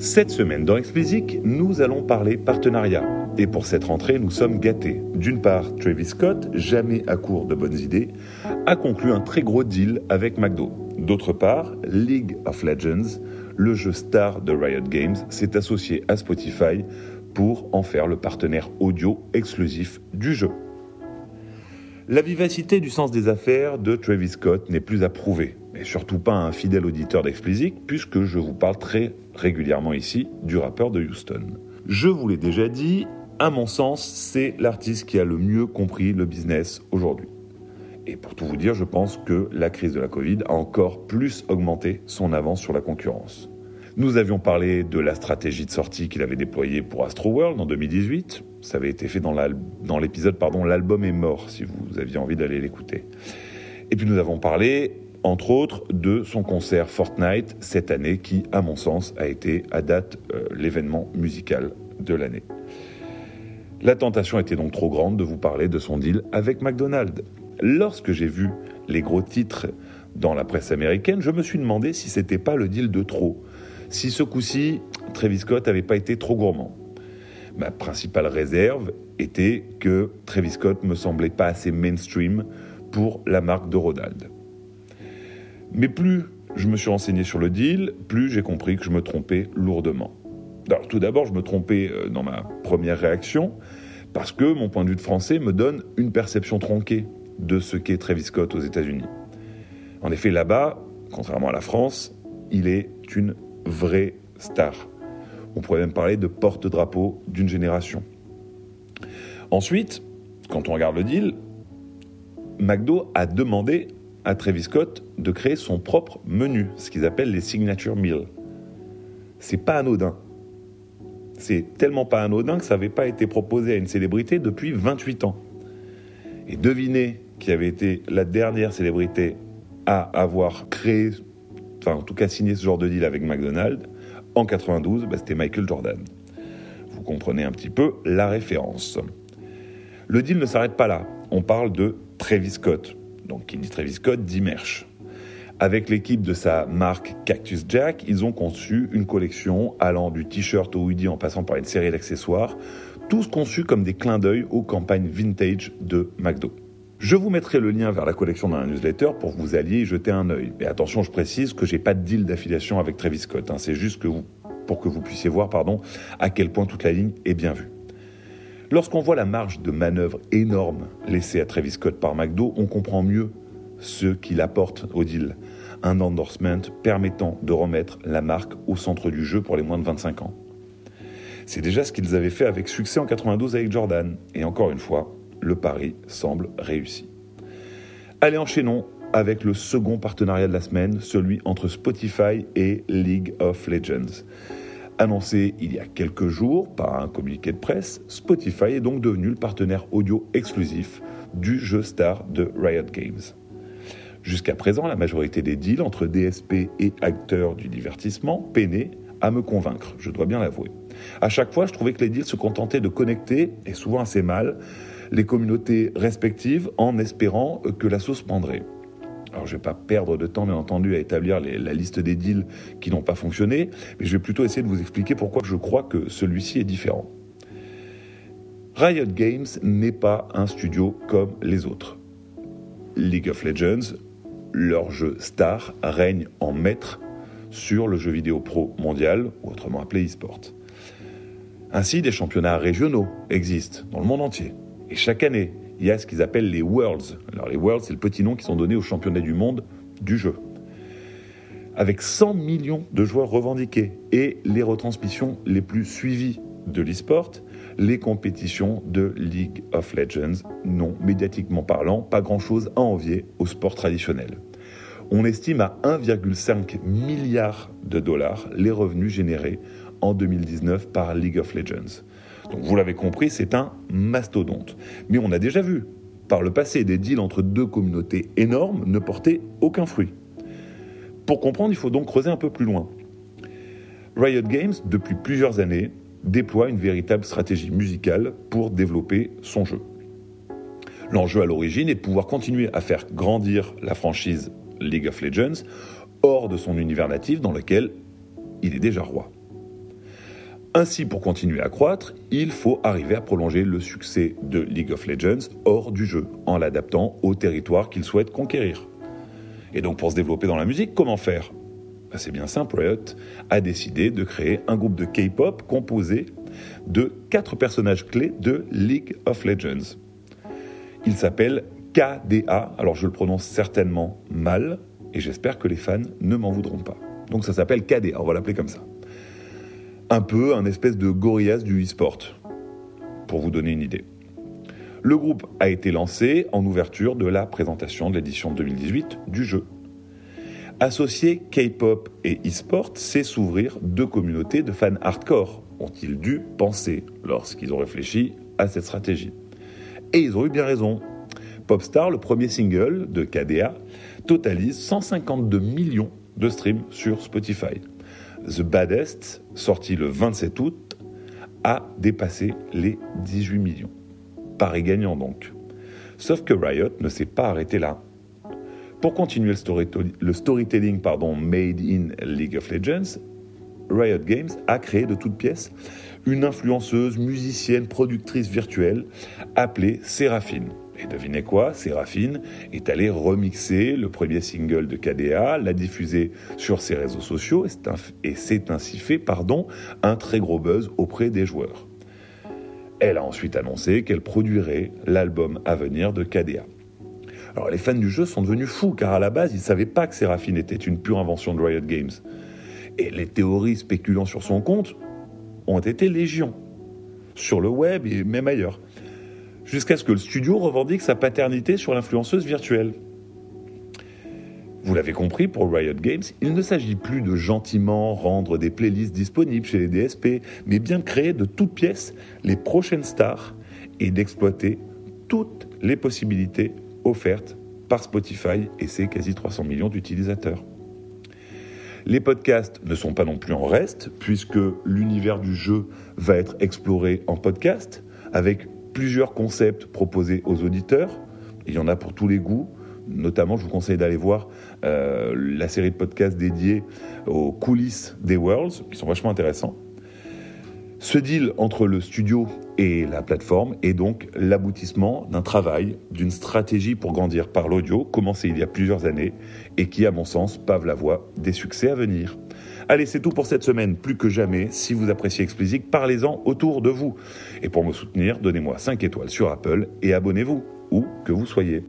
Cette semaine dans Explicit, nous allons parler partenariat. Et pour cette rentrée, nous sommes gâtés. D'une part, Travis Scott, jamais à court de bonnes idées, a conclu un très gros deal avec McDo. D'autre part, League of Legends, le jeu star de Riot Games, s'est associé à Spotify pour en faire le partenaire audio exclusif du jeu. La vivacité du sens des affaires de Travis Scott n'est plus à prouver et surtout pas un fidèle auditeur d'Explicit, puisque je vous parle très régulièrement ici du rappeur de Houston. Je vous l'ai déjà dit, à mon sens, c'est l'artiste qui a le mieux compris le business aujourd'hui. Et pour tout vous dire, je pense que la crise de la Covid a encore plus augmenté son avance sur la concurrence. Nous avions parlé de la stratégie de sortie qu'il avait déployée pour Astro World en 2018. Ça avait été fait dans l'épisode pardon, L'album est mort, si vous aviez envie d'aller l'écouter. Et puis nous avons parlé entre autres de son concert Fortnite cette année qui, à mon sens, a été à date euh, l'événement musical de l'année. La tentation était donc trop grande de vous parler de son deal avec McDonald's. Lorsque j'ai vu les gros titres dans la presse américaine, je me suis demandé si c'était pas le deal de trop, si ce coup-ci, Travis Scott n'avait pas été trop gourmand. Ma principale réserve était que Travis Scott me semblait pas assez mainstream pour la marque de Ronald. Mais plus je me suis renseigné sur le deal, plus j'ai compris que je me trompais lourdement. Alors tout d'abord, je me trompais euh, dans ma première réaction, parce que mon point de vue de français me donne une perception tronquée de ce qu'est Travis Scott aux États-Unis. En effet, là-bas, contrairement à la France, il est une vraie star. On pourrait même parler de porte-drapeau d'une génération. Ensuite, quand on regarde le deal, McDo a demandé à Travis Scott de créer son propre menu, ce qu'ils appellent les signature meals. C'est pas anodin. C'est tellement pas anodin que ça n'avait pas été proposé à une célébrité depuis 28 ans. Et devinez qui avait été la dernière célébrité à avoir créé, enfin en tout cas signé ce genre de deal avec McDonald's, en 92, bah, c'était Michael Jordan. Vous comprenez un petit peu la référence. Le deal ne s'arrête pas là. On parle de Travis Scott, donc dit Travis Scott dit merch. Avec l'équipe de sa marque Cactus Jack, ils ont conçu une collection allant du t-shirt au hoodie en passant par une série d'accessoires, tous conçus comme des clins d'œil aux campagnes vintage de McDo. Je vous mettrai le lien vers la collection dans la newsletter pour que vous alliez jeter un œil. Mais attention, je précise que j'ai pas de deal d'affiliation avec Travis Scott. Hein. C'est juste pour que vous puissiez voir, à quel point toute la ligne est bien vue. Lorsqu'on voit la marge de manœuvre énorme laissée à Travis Scott par McDo, on comprend mieux ce qu'il apporte au deal. Un endorsement permettant de remettre la marque au centre du jeu pour les moins de 25 ans. C'est déjà ce qu'ils avaient fait avec succès en 92 avec Jordan. Et encore une fois, le pari semble réussi. Allez, enchaînons avec le second partenariat de la semaine, celui entre Spotify et League of Legends. Annoncé il y a quelques jours par un communiqué de presse, Spotify est donc devenu le partenaire audio exclusif du jeu star de Riot Games. Jusqu'à présent, la majorité des deals entre DSP et acteurs du divertissement peinaient à me convaincre, je dois bien l'avouer. À chaque fois, je trouvais que les deals se contentaient de connecter, et souvent assez mal, les communautés respectives en espérant que la sauce prendrait. Alors je ne vais pas perdre de temps, bien entendu, à établir la liste des deals qui n'ont pas fonctionné, mais je vais plutôt essayer de vous expliquer pourquoi je crois que celui-ci est différent. Riot Games n'est pas un studio comme les autres. League of Legends, leur jeu star, règne en maître sur le jeu vidéo pro mondial, ou autrement appelé e-sport. Ainsi, des championnats régionaux existent dans le monde entier. Et chaque année, il y a ce qu'ils appellent les Worlds. Les Worlds, c'est le petit nom qui sont donnés aux championnats du monde du jeu. Avec 100 millions de joueurs revendiqués et les retransmissions les plus suivies de l'e-sport, les compétitions de League of Legends n'ont, médiatiquement parlant, pas grand-chose à envier au sport traditionnel. On estime à 1,5 milliard de dollars les revenus générés en 2019 par League of Legends. Vous l'avez compris, c'est un mastodonte. Mais on a déjà vu, par le passé, des deals entre deux communautés énormes ne portaient aucun fruit. Pour comprendre, il faut donc creuser un peu plus loin. Riot Games, depuis plusieurs années, déploie une véritable stratégie musicale pour développer son jeu. L'enjeu à l'origine est de pouvoir continuer à faire grandir la franchise League of Legends hors de son univers natif dans lequel il est déjà roi. Ainsi, pour continuer à croître, il faut arriver à prolonger le succès de League of Legends hors du jeu, en l'adaptant au territoire qu'il souhaite conquérir. Et donc pour se développer dans la musique, comment faire? Ben, C'est bien simple, Riot a décidé de créer un groupe de K-pop composé de quatre personnages clés de League of Legends. Il s'appelle KDA, alors je le prononce certainement mal, et j'espère que les fans ne m'en voudront pas. Donc ça s'appelle KDA, on va l'appeler comme ça un peu un espèce de Gorillaz du e-sport, pour vous donner une idée. Le groupe a été lancé en ouverture de la présentation de l'édition 2018 du jeu. Associer K-pop et e-sport, c'est s'ouvrir deux communautés de fans hardcore, ont-ils dû penser lorsqu'ils ont réfléchi à cette stratégie. Et ils ont eu bien raison. Popstar, le premier single de KDA, totalise 152 millions de streams sur Spotify. The Baddest, sorti le 27 août, a dépassé les 18 millions. Paris gagnant donc. Sauf que Riot ne s'est pas arrêté là. Pour continuer le, storytelling pardon, made in League of Legends, Riot Games a créé de toutes pièces une influenceuse, musicienne, productrice virtuelle appelée Séraphine. Et devinez quoi, Séraphine est allée remixer le premier single de KDA, l'a diffuser sur ses réseaux sociaux et c'est ainsi fait pardon, un très gros buzz auprès des joueurs. Elle a ensuite annoncé qu'elle produirait l'album à venir de KDA. Alors les fans du jeu sont devenus fous car à la base ils ne savaient pas que Séraphine était une pure invention de Riot Games. Et les théories spéculant sur son compte ont été légion, sur le web et même ailleurs jusqu'à ce que le studio revendique sa paternité sur l'influenceuse virtuelle. Vous l'avez compris, pour Riot Games, il ne s'agit plus de gentiment rendre des playlists disponibles chez les DSP, mais bien de créer de toutes pièces les prochaines stars et d'exploiter toutes les possibilités offertes par Spotify et ses quasi 300 millions d'utilisateurs. Les podcasts ne sont pas non plus en reste, puisque l'univers du jeu va être exploré en podcast, avec plusieurs concepts proposés aux auditeurs. Il y en a pour tous les goûts. Notamment, je vous conseille d'aller voir euh, la série de podcasts dédiée aux coulisses des Worlds, qui sont vachement intéressants. Ce deal entre le studio et la plateforme est donc l'aboutissement d'un travail, d'une stratégie pour grandir par l'audio, commencé il y a plusieurs années, et qui, à mon sens, pave la voie des succès à venir. Allez, c'est tout pour cette semaine. Plus que jamais, si vous appréciez Explicit, parlez-en autour de vous. Et pour me soutenir, donnez-moi 5 étoiles sur Apple et abonnez-vous, où que vous soyez.